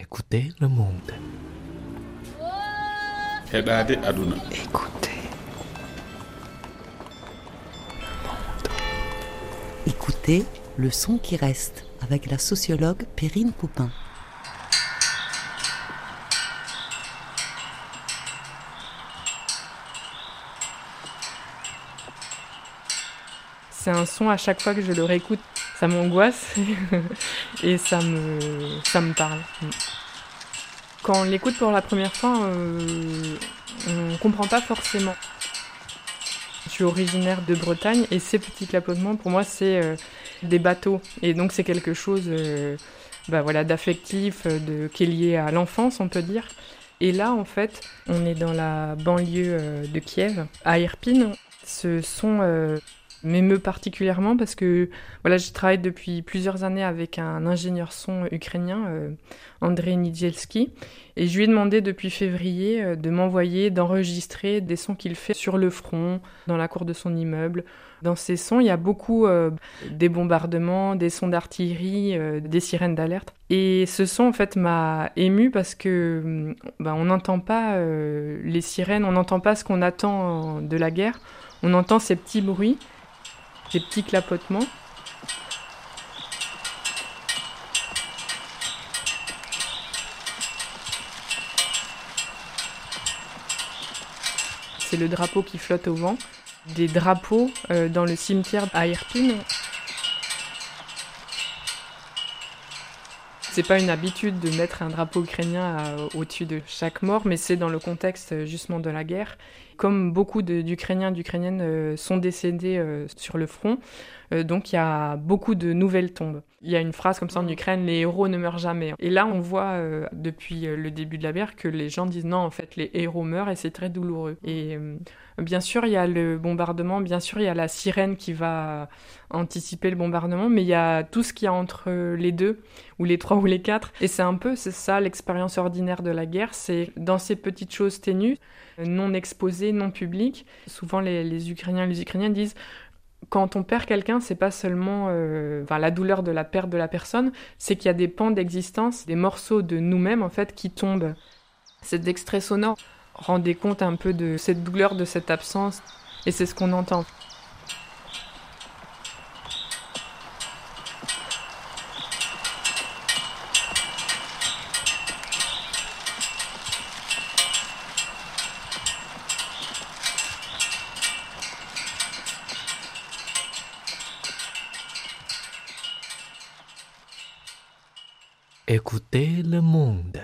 Écoutez le monde. heɗade aduna Écoutez. Écoutez le son qui reste avec la sociologue Perrine Poupin. C'est un son à chaque fois que je le réécoute, ça m'angoisse et ça me, ça me parle. Quand on l'écoute pour la première fois, euh, on comprend pas forcément. Je suis originaire de Bretagne et ces petits clapotements, pour moi, c'est euh, des bateaux. Et donc, c'est quelque chose euh, bah voilà, d'affectif, qui est lié à l'enfance, on peut dire. Et là, en fait, on est dans la banlieue euh, de Kiev, à Irpin. Ce son euh, m'émeut particulièrement parce que voilà, je travaille depuis plusieurs années avec un ingénieur son ukrainien, euh, Nidzielski, et je lui ai demandé depuis février euh, de m'envoyer, d'enregistrer des sons qu'il fait sur le front, dans la cour de son immeuble. Dans ces sons, il y a beaucoup euh, des bombardements, des sons d'artillerie, euh, des sirènes d'alerte. Et ce son, en fait, m'a ému parce que bah, on n'entend pas euh, les sirènes, on n'entend pas ce qu'on attend de la guerre. On entend ces petits bruits, ces petits clapotements. C'est le drapeau qui flotte au vent. Des drapeaux euh, dans le cimetière à Irpin. C'est pas une habitude de mettre un drapeau ukrainien à- au-dessus de chaque mort, mais c'est dans le contexte euh, justement de la guerre. Comme beaucoup d'Ukrainiens, d'Ukrainiennes euh, sont décédés euh, sur le front, euh, donc il y a beaucoup de nouvelles tombes. Il y a une phrase comme ça en Ukraine, les héros ne meurent jamais. Et là, on voit euh, depuis euh, le début de la guerre que les gens disent non, en fait, les héros meurent et c'est très douloureux. Et euh, bien sûr, il y a le bombardement, bien sûr, il y a la sirène qui va anticiper le bombardement, mais il y a tout ce qu'il y a entre les deux, ou les trois ou les quatre. Et c'est un peu, c'est ça l'expérience ordinaire de la guerre, c'est dans ces petites choses ténues, non exposées, non publiques. Souvent, les, les Ukrainiens et les Ukrainiennes disent quand on perd quelqu'un, c'est pas seulement euh, la douleur de la perte de la personne, c'est qu'il y a des pans d'existence, des morceaux de nous-mêmes en fait qui tombent. Cet extrait sonore rendait compte un peu de cette douleur, de cette absence, et c'est ce qu'on entend. Écoutez le monde.